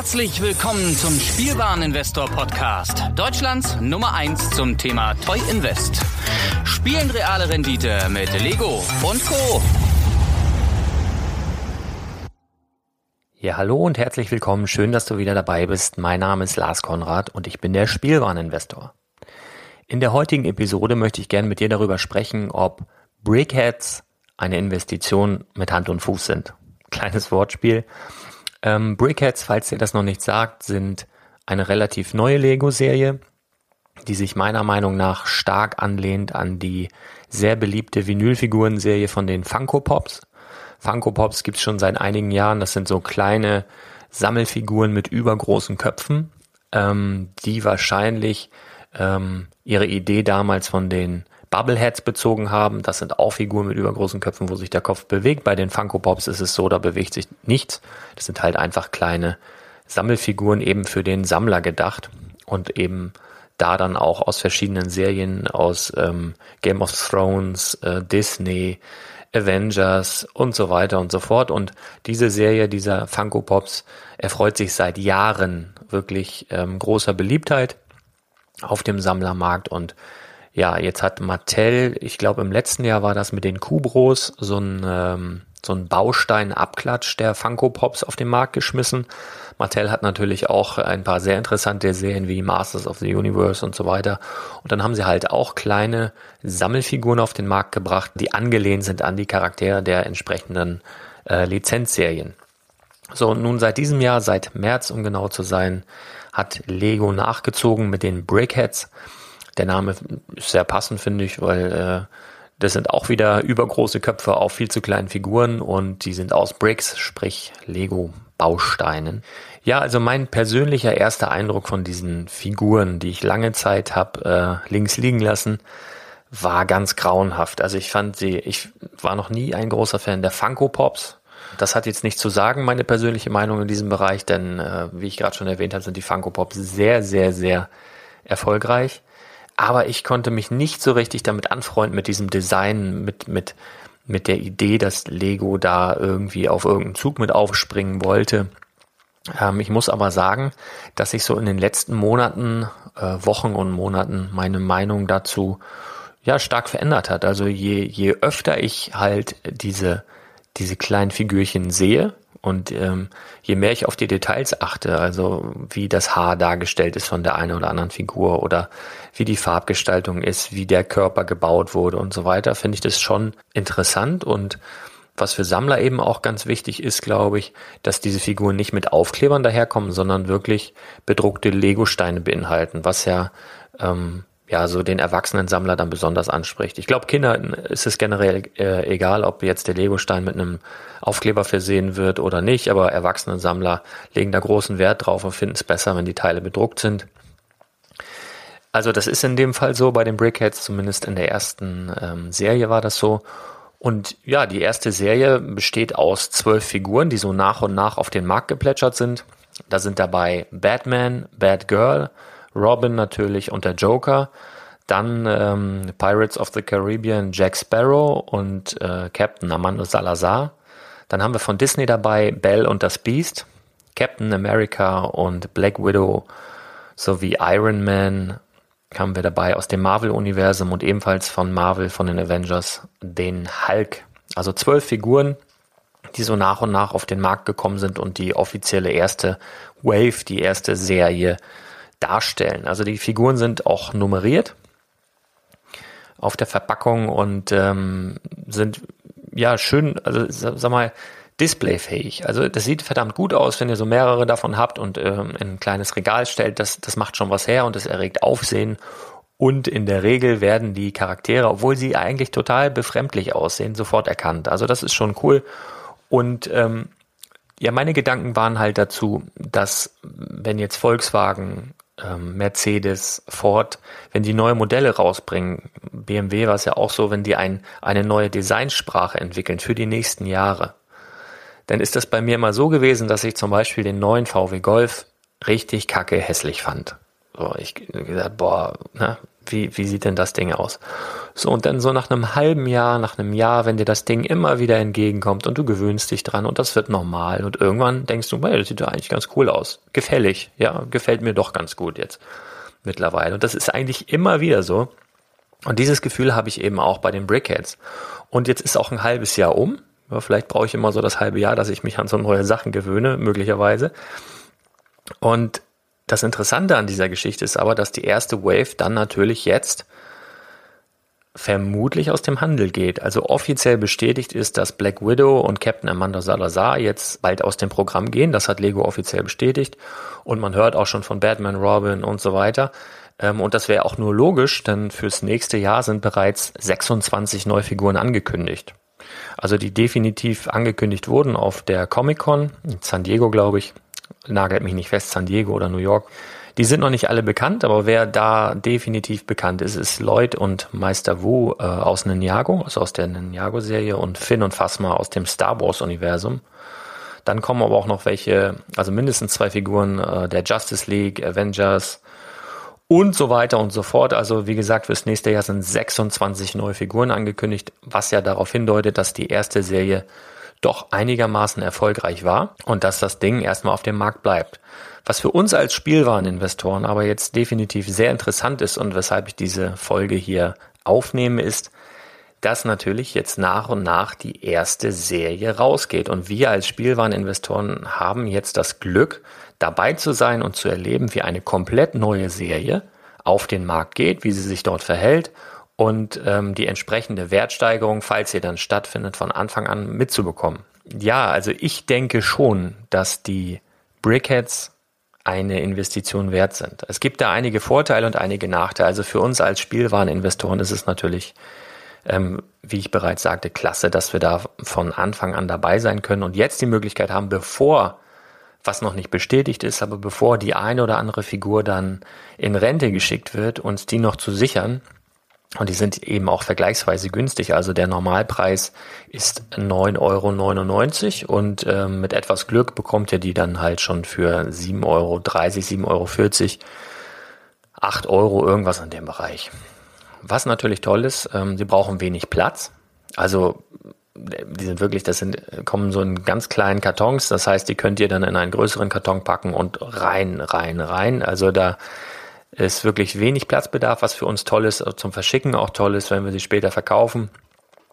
Herzlich willkommen zum Spielwareninvestor Podcast. Deutschlands Nummer 1 zum Thema Toy Invest. Spielen reale Rendite mit Lego und Co. Ja, hallo und herzlich willkommen. Schön, dass du wieder dabei bist. Mein Name ist Lars Konrad und ich bin der Spielwareninvestor. In der heutigen Episode möchte ich gerne mit dir darüber sprechen, ob Brickheads eine Investition mit Hand und Fuß sind. Kleines Wortspiel. Ähm, Brickheads, falls ihr das noch nicht sagt, sind eine relativ neue Lego-Serie, die sich meiner Meinung nach stark anlehnt an die sehr beliebte Vinylfiguren-Serie von den Funko Pops. Funko Pops gibt's schon seit einigen Jahren. Das sind so kleine Sammelfiguren mit übergroßen Köpfen, ähm, die wahrscheinlich ähm, ihre Idee damals von den Bubbleheads bezogen haben. Das sind auch Figuren mit übergroßen Köpfen, wo sich der Kopf bewegt. Bei den Funko Pops ist es so, da bewegt sich nichts. Das sind halt einfach kleine Sammelfiguren eben für den Sammler gedacht und eben da dann auch aus verschiedenen Serien, aus ähm, Game of Thrones, äh, Disney, Avengers und so weiter und so fort. Und diese Serie dieser Funko Pops erfreut sich seit Jahren wirklich ähm, großer Beliebtheit auf dem Sammlermarkt und ja, jetzt hat Mattel, ich glaube im letzten Jahr war das mit den Kubros, so ein, ähm, so ein Baustein-Abklatsch der Funko Pops auf den Markt geschmissen. Mattel hat natürlich auch ein paar sehr interessante Serien wie Masters of the Universe und so weiter. Und dann haben sie halt auch kleine Sammelfiguren auf den Markt gebracht, die angelehnt sind an die Charaktere der entsprechenden äh, Lizenzserien. So, und nun seit diesem Jahr, seit März, um genau zu sein, hat Lego nachgezogen mit den Brickheads. Der Name ist sehr passend, finde ich, weil äh, das sind auch wieder übergroße Köpfe auf viel zu kleinen Figuren und die sind aus Bricks, sprich Lego-Bausteinen. Ja, also mein persönlicher erster Eindruck von diesen Figuren, die ich lange Zeit habe äh, links liegen lassen, war ganz grauenhaft. Also ich fand sie, ich war noch nie ein großer Fan der Funko Pops. Das hat jetzt nichts zu sagen, meine persönliche Meinung in diesem Bereich, denn äh, wie ich gerade schon erwähnt habe, sind die Funko Pops sehr, sehr, sehr erfolgreich aber ich konnte mich nicht so richtig damit anfreunden mit diesem Design, mit, mit, mit der Idee, dass Lego da irgendwie auf irgendeinen Zug mit aufspringen wollte. Ähm, ich muss aber sagen, dass sich so in den letzten Monaten, äh, Wochen und Monaten meine Meinung dazu ja stark verändert hat. Also je, je öfter ich halt diese, diese kleinen Figürchen sehe, und ähm, je mehr ich auf die Details achte, also wie das Haar dargestellt ist von der einen oder anderen Figur oder wie die Farbgestaltung ist, wie der Körper gebaut wurde und so weiter, finde ich das schon interessant. Und was für Sammler eben auch ganz wichtig ist, glaube ich, dass diese Figuren nicht mit Aufklebern daherkommen, sondern wirklich bedruckte Lego-Steine beinhalten, was ja ähm, ja, so den Erwachsenen-Sammler dann besonders anspricht. Ich glaube, Kindern ist es generell äh, egal, ob jetzt der Legostein mit einem Aufkleber versehen wird oder nicht, aber Erwachsenen-Sammler legen da großen Wert drauf und finden es besser, wenn die Teile bedruckt sind. Also das ist in dem Fall so, bei den Brickheads, zumindest in der ersten ähm, Serie war das so. Und ja, die erste Serie besteht aus zwölf Figuren, die so nach und nach auf den Markt geplätschert sind. Da sind dabei Batman, Batgirl, Robin natürlich und der Joker. Dann ähm, Pirates of the Caribbean Jack Sparrow und äh, Captain Amando Salazar. Dann haben wir von Disney dabei Belle und das Beast, Captain America und Black Widow sowie Iron Man haben wir dabei aus dem Marvel-Universum und ebenfalls von Marvel, von den Avengers, den Hulk. Also zwölf Figuren, die so nach und nach auf den Markt gekommen sind und die offizielle erste Wave, die erste Serie darstellen. Also die Figuren sind auch nummeriert auf der Verpackung und ähm, sind ja schön, also sag mal, displayfähig. Also das sieht verdammt gut aus, wenn ihr so mehrere davon habt und ähm, in ein kleines Regal stellt. Das, das macht schon was her und es erregt Aufsehen. Und in der Regel werden die Charaktere, obwohl sie eigentlich total befremdlich aussehen, sofort erkannt. Also das ist schon cool. Und ähm, ja, meine Gedanken waren halt dazu, dass wenn jetzt Volkswagen ähm, Mercedes, Ford, wenn die neue Modelle rausbringen, BMW war es ja auch so, wenn die ein, eine neue Designsprache entwickeln für die nächsten Jahre, dann ist das bei mir immer so gewesen, dass ich zum Beispiel den neuen VW Golf richtig kacke hässlich fand. So, ich gesagt, boah, ne, wie, wie sieht denn das Ding aus? So, und dann so nach einem halben Jahr, nach einem Jahr, wenn dir das Ding immer wieder entgegenkommt und du gewöhnst dich dran und das wird normal und irgendwann denkst du, hey, das sieht doch eigentlich ganz cool aus. Gefällig, ja, gefällt mir doch ganz gut jetzt mittlerweile. Und das ist eigentlich immer wieder so. Und dieses Gefühl habe ich eben auch bei den Brickheads. Und jetzt ist auch ein halbes Jahr um. Ja, vielleicht brauche ich immer so das halbe Jahr, dass ich mich an so neue Sachen gewöhne, möglicherweise. Und das Interessante an dieser Geschichte ist aber, dass die erste Wave dann natürlich jetzt vermutlich aus dem Handel geht. Also offiziell bestätigt ist, dass Black Widow und Captain Amanda Salazar jetzt bald aus dem Programm gehen. Das hat Lego offiziell bestätigt. Und man hört auch schon von Batman, Robin und so weiter. Ähm, und das wäre auch nur logisch, denn fürs nächste Jahr sind bereits 26 Neufiguren angekündigt. Also die definitiv angekündigt wurden auf der Comic-Con in San Diego, glaube ich. Nagelt mich nicht fest, San Diego oder New York. Die sind noch nicht alle bekannt, aber wer da definitiv bekannt ist, ist Lloyd und Meister Wu äh, aus Ninjago, also aus der Ninjago-Serie und Finn und Phasma aus dem Star Wars-Universum. Dann kommen aber auch noch welche, also mindestens zwei Figuren äh, der Justice League, Avengers, und so weiter und so fort. Also wie gesagt, fürs nächste Jahr sind 26 neue Figuren angekündigt, was ja darauf hindeutet, dass die erste Serie doch einigermaßen erfolgreich war und dass das Ding erstmal auf dem Markt bleibt. Was für uns als Spielwareninvestoren aber jetzt definitiv sehr interessant ist und weshalb ich diese Folge hier aufnehme, ist, dass natürlich jetzt nach und nach die erste Serie rausgeht. Und wir als Spielwareninvestoren haben jetzt das Glück, dabei zu sein und zu erleben, wie eine komplett neue Serie auf den Markt geht, wie sie sich dort verhält und ähm, die entsprechende Wertsteigerung, falls sie dann stattfindet, von Anfang an mitzubekommen. Ja, also ich denke schon, dass die Brickheads eine Investition wert sind. Es gibt da einige Vorteile und einige Nachteile. Also für uns als Spielwareninvestoren ist es natürlich, ähm, wie ich bereits sagte, klasse, dass wir da von Anfang an dabei sein können und jetzt die Möglichkeit haben, bevor was noch nicht bestätigt ist, aber bevor die eine oder andere Figur dann in Rente geschickt wird, uns die noch zu sichern. Und die sind eben auch vergleichsweise günstig. Also der Normalpreis ist 9,99 Euro und äh, mit etwas Glück bekommt ihr die dann halt schon für 7,30 Euro, 7,40 Euro, 8 Euro, irgendwas in dem Bereich. Was natürlich toll ist, ähm, sie brauchen wenig Platz. Also die sind wirklich, das sind, kommen so in ganz kleinen Kartons. Das heißt, die könnt ihr dann in einen größeren Karton packen und rein, rein, rein. Also da ist wirklich wenig Platzbedarf, was für uns toll ist, zum Verschicken auch toll ist, wenn wir sie später verkaufen.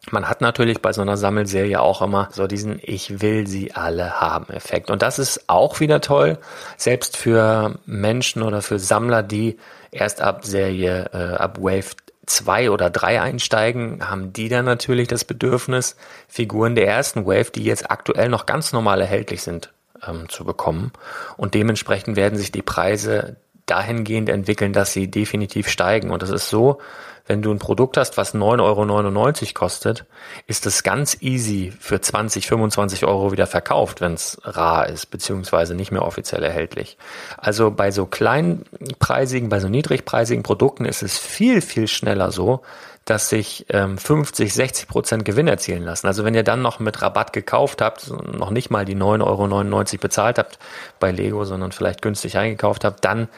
Man hat natürlich bei so einer Sammelserie auch immer so diesen Ich will sie alle haben Effekt. Und das ist auch wieder toll, selbst für Menschen oder für Sammler, die erst ab Serie, äh, ab Wave zwei oder drei einsteigen, haben die dann natürlich das Bedürfnis, Figuren der ersten Wave, die jetzt aktuell noch ganz normal erhältlich sind, ähm, zu bekommen. Und dementsprechend werden sich die Preise dahingehend entwickeln, dass sie definitiv steigen. Und das ist so, wenn du ein Produkt hast, was 9,99 Euro kostet, ist es ganz easy für 20, 25 Euro wieder verkauft, wenn es rar ist, beziehungsweise nicht mehr offiziell erhältlich. Also bei so kleinpreisigen, bei so niedrigpreisigen Produkten ist es viel, viel schneller so, dass sich ähm, 50, 60 Prozent Gewinn erzielen lassen. Also wenn ihr dann noch mit Rabatt gekauft habt, noch nicht mal die 9,99 Euro bezahlt habt bei Lego, sondern vielleicht günstig eingekauft habt, dann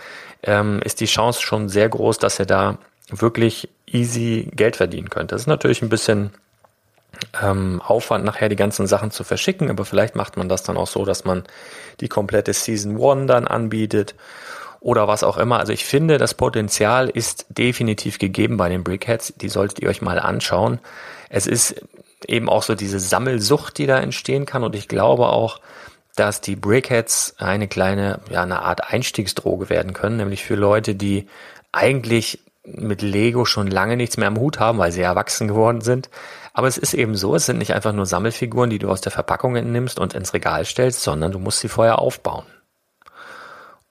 ähm, ist die Chance schon sehr groß, dass ihr da wirklich easy Geld verdienen könnt. Das ist natürlich ein bisschen ähm, Aufwand, nachher die ganzen Sachen zu verschicken, aber vielleicht macht man das dann auch so, dass man die komplette Season One dann anbietet oder was auch immer. Also ich finde, das Potenzial ist definitiv gegeben bei den Brickheads. Die solltet ihr euch mal anschauen. Es ist eben auch so diese Sammelsucht, die da entstehen kann und ich glaube auch, dass die Brickheads eine kleine, ja, eine Art Einstiegsdroge werden können, nämlich für Leute, die eigentlich mit Lego schon lange nichts mehr am Hut haben, weil sie erwachsen geworden sind. Aber es ist eben so, es sind nicht einfach nur Sammelfiguren, die du aus der Verpackung entnimmst und ins Regal stellst, sondern du musst sie vorher aufbauen.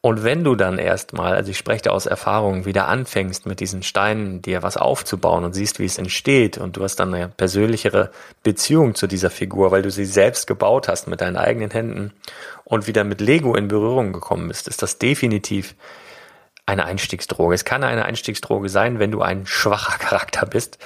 Und wenn du dann erstmal, also ich spreche da aus Erfahrung, wieder anfängst mit diesen Steinen dir was aufzubauen und siehst, wie es entsteht und du hast dann eine persönlichere Beziehung zu dieser Figur, weil du sie selbst gebaut hast mit deinen eigenen Händen und wieder mit Lego in Berührung gekommen bist, ist das definitiv eine Einstiegsdroge. Es kann eine Einstiegsdroge sein, wenn du ein schwacher Charakter bist.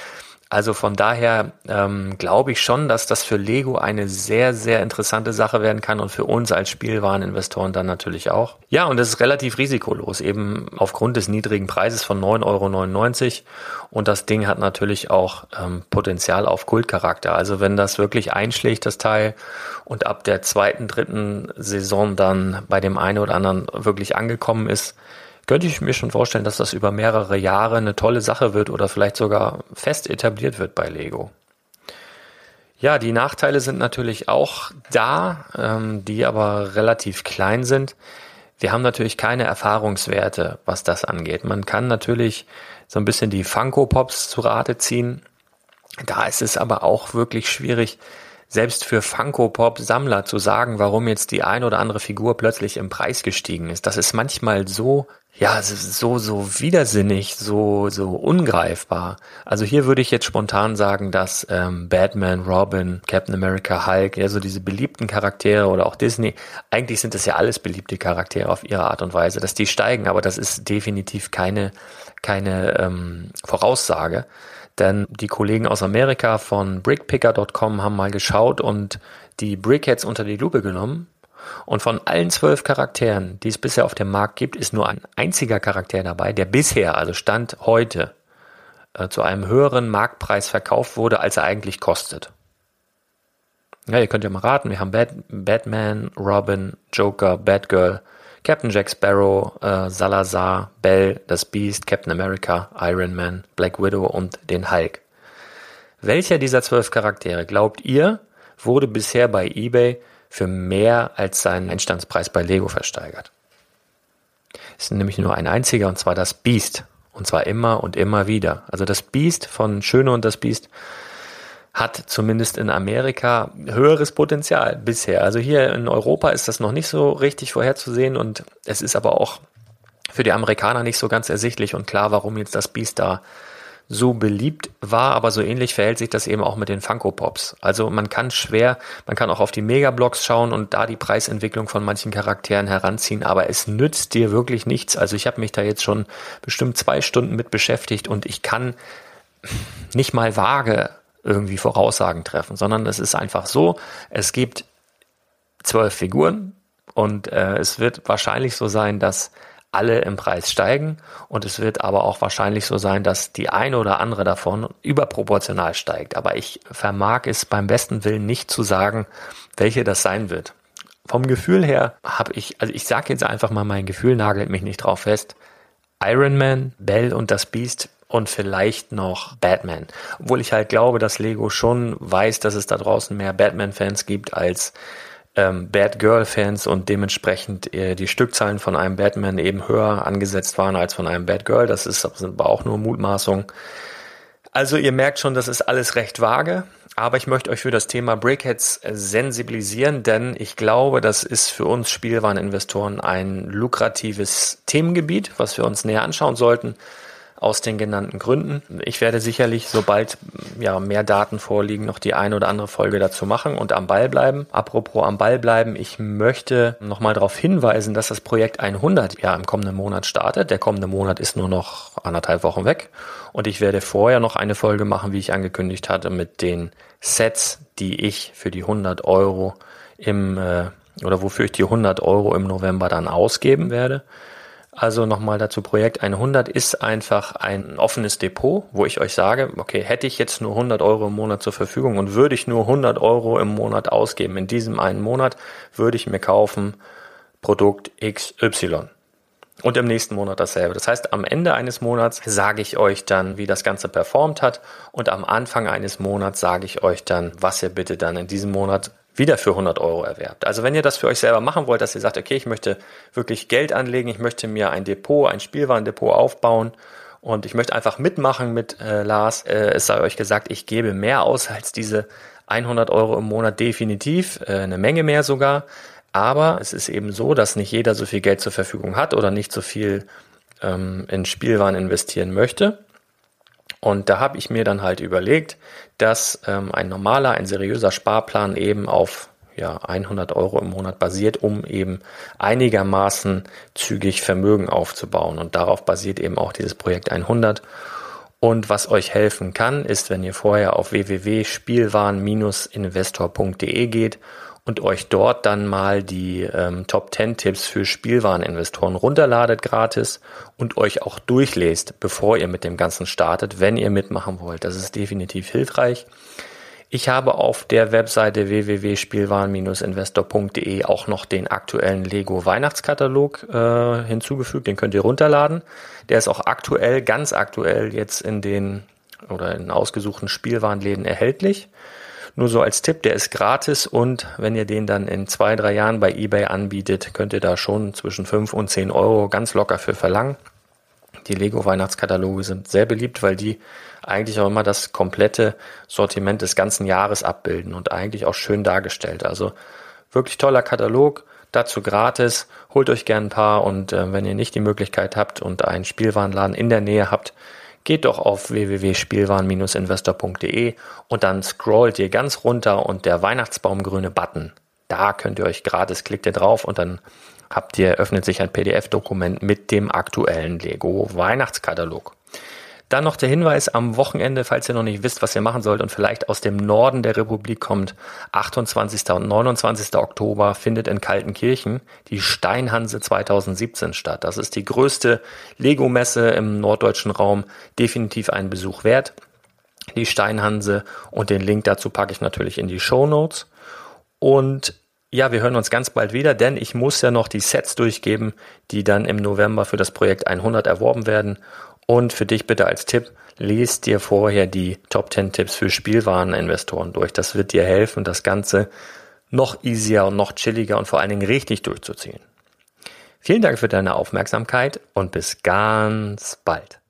Also von daher ähm, glaube ich schon, dass das für Lego eine sehr, sehr interessante Sache werden kann und für uns als Spielwareninvestoren dann natürlich auch. Ja, und es ist relativ risikolos, eben aufgrund des niedrigen Preises von 9,99 Euro. Und das Ding hat natürlich auch ähm, Potenzial auf Kultcharakter. Also wenn das wirklich einschlägt, das Teil, und ab der zweiten, dritten Saison dann bei dem einen oder anderen wirklich angekommen ist, könnte ich mir schon vorstellen, dass das über mehrere Jahre eine tolle Sache wird oder vielleicht sogar fest etabliert wird bei Lego. Ja, die Nachteile sind natürlich auch da, ähm, die aber relativ klein sind. Wir haben natürlich keine Erfahrungswerte, was das angeht. Man kann natürlich so ein bisschen die Funko Pops zu Rate ziehen. Da ist es aber auch wirklich schwierig, selbst für Funko Pop Sammler zu sagen, warum jetzt die ein oder andere Figur plötzlich im Preis gestiegen ist. Das ist manchmal so ja, so, so widersinnig, so, so ungreifbar. Also hier würde ich jetzt spontan sagen, dass ähm, Batman, Robin, Captain America, Hulk, ja, so diese beliebten Charaktere oder auch Disney, eigentlich sind das ja alles beliebte Charaktere auf ihre Art und Weise, dass die steigen, aber das ist definitiv keine, keine ähm, Voraussage. Denn die Kollegen aus Amerika von brickpicker.com haben mal geschaut und die Brickheads unter die Lupe genommen und von allen zwölf Charakteren, die es bisher auf dem Markt gibt, ist nur ein einziger Charakter dabei, der bisher, also Stand heute, äh, zu einem höheren Marktpreis verkauft wurde, als er eigentlich kostet. Ja, ihr könnt ja mal raten, wir haben Bat Batman, Robin, Joker, Batgirl, Captain Jack Sparrow, äh, Salazar, Bell, das Beast, Captain America, Iron Man, Black Widow und den Hulk. Welcher dieser zwölf Charaktere glaubt ihr, wurde bisher bei eBay für mehr als seinen Einstandspreis bei Lego versteigert. Es ist nämlich nur ein einziger und zwar das Beast. Und zwar immer und immer wieder. Also das Beast von Schöne und das Beast hat zumindest in Amerika höheres Potenzial bisher. Also hier in Europa ist das noch nicht so richtig vorherzusehen und es ist aber auch für die Amerikaner nicht so ganz ersichtlich und klar, warum jetzt das Beast da so beliebt war, aber so ähnlich verhält sich das eben auch mit den Funko Pops. Also man kann schwer, man kann auch auf die Megablocks schauen und da die Preisentwicklung von manchen Charakteren heranziehen, aber es nützt dir wirklich nichts. Also ich habe mich da jetzt schon bestimmt zwei Stunden mit beschäftigt und ich kann nicht mal vage irgendwie Voraussagen treffen, sondern es ist einfach so, es gibt zwölf Figuren und äh, es wird wahrscheinlich so sein, dass alle im Preis steigen und es wird aber auch wahrscheinlich so sein, dass die eine oder andere davon überproportional steigt. Aber ich vermag es beim besten Willen nicht zu sagen, welche das sein wird. Vom Gefühl her habe ich, also ich sage jetzt einfach mal, mein Gefühl nagelt mich nicht drauf fest. Iron Man, Bell und das Beast und vielleicht noch Batman. Obwohl ich halt glaube, dass Lego schon weiß, dass es da draußen mehr Batman-Fans gibt als ähm, Bad Girl-Fans und dementsprechend äh, die Stückzahlen von einem Batman eben höher angesetzt waren als von einem Bad Girl. Das ist aber auch nur Mutmaßung. Also ihr merkt schon, das ist alles recht vage. Aber ich möchte euch für das Thema Brickheads sensibilisieren, denn ich glaube, das ist für uns Spielwareninvestoren ein lukratives Themengebiet, was wir uns näher anschauen sollten aus den genannten Gründen. Ich werde sicherlich, sobald ja mehr Daten vorliegen, noch die eine oder andere Folge dazu machen und am Ball bleiben. Apropos am Ball bleiben, ich möchte nochmal darauf hinweisen, dass das Projekt 100 ja im kommenden Monat startet. Der kommende Monat ist nur noch anderthalb Wochen weg und ich werde vorher noch eine Folge machen, wie ich angekündigt hatte, mit den Sets, die ich für die 100 Euro im äh, oder wofür ich die 100 Euro im November dann ausgeben werde. Also nochmal dazu, Projekt 100 ist einfach ein offenes Depot, wo ich euch sage, okay, hätte ich jetzt nur 100 Euro im Monat zur Verfügung und würde ich nur 100 Euro im Monat ausgeben, in diesem einen Monat würde ich mir kaufen Produkt XY. Und im nächsten Monat dasselbe. Das heißt, am Ende eines Monats sage ich euch dann, wie das Ganze performt hat. Und am Anfang eines Monats sage ich euch dann, was ihr bitte dann in diesem Monat wieder für 100 Euro erwerbt. Also wenn ihr das für euch selber machen wollt, dass ihr sagt, okay, ich möchte wirklich Geld anlegen, ich möchte mir ein Depot, ein Spielwarendepot aufbauen und ich möchte einfach mitmachen mit äh, Lars, äh, es sei euch gesagt, ich gebe mehr aus als diese 100 Euro im Monat definitiv, äh, eine Menge mehr sogar. Aber es ist eben so, dass nicht jeder so viel Geld zur Verfügung hat oder nicht so viel ähm, in Spielwaren investieren möchte. Und da habe ich mir dann halt überlegt, dass ähm, ein normaler, ein seriöser Sparplan eben auf ja, 100 Euro im Monat basiert, um eben einigermaßen zügig Vermögen aufzubauen. Und darauf basiert eben auch dieses Projekt 100. Und was euch helfen kann, ist, wenn ihr vorher auf www.spielwaren-investor.de geht und euch dort dann mal die ähm, Top 10 Tipps für Spielwareninvestoren runterladet gratis und euch auch durchlest, bevor ihr mit dem Ganzen startet, wenn ihr mitmachen wollt. Das ist definitiv hilfreich. Ich habe auf der Webseite www.spielwaren-investor.de auch noch den aktuellen Lego Weihnachtskatalog äh, hinzugefügt. Den könnt ihr runterladen. Der ist auch aktuell, ganz aktuell jetzt in den oder in ausgesuchten Spielwarenläden erhältlich. Nur so als Tipp, der ist gratis und wenn ihr den dann in zwei, drei Jahren bei eBay anbietet, könnt ihr da schon zwischen fünf und zehn Euro ganz locker für verlangen. Die Lego Weihnachtskataloge sind sehr beliebt, weil die eigentlich auch immer das komplette Sortiment des ganzen Jahres abbilden und eigentlich auch schön dargestellt. Also wirklich toller Katalog, dazu gratis. Holt euch gern ein paar und äh, wenn ihr nicht die Möglichkeit habt und einen Spielwarenladen in der Nähe habt, geht doch auf www.spielwaren-investor.de und dann scrollt ihr ganz runter und der Weihnachtsbaumgrüne Button, da könnt ihr euch gratis, klickt ihr drauf und dann habt ihr, öffnet sich ein PDF-Dokument mit dem aktuellen Lego Weihnachtskatalog. Dann noch der Hinweis am Wochenende, falls ihr noch nicht wisst, was ihr machen sollt und vielleicht aus dem Norden der Republik kommt, 28. und 29. Oktober findet in Kaltenkirchen die Steinhanse 2017 statt. Das ist die größte Lego-Messe im norddeutschen Raum, definitiv einen Besuch wert. Die Steinhanse und den Link dazu packe ich natürlich in die Show Notes. Und ja, wir hören uns ganz bald wieder, denn ich muss ja noch die Sets durchgeben, die dann im November für das Projekt 100 erworben werden. Und für dich bitte als Tipp, lies dir vorher die Top 10 Tipps für Spielwareninvestoren durch. Das wird dir helfen, das Ganze noch easier und noch chilliger und vor allen Dingen richtig durchzuziehen. Vielen Dank für deine Aufmerksamkeit und bis ganz bald.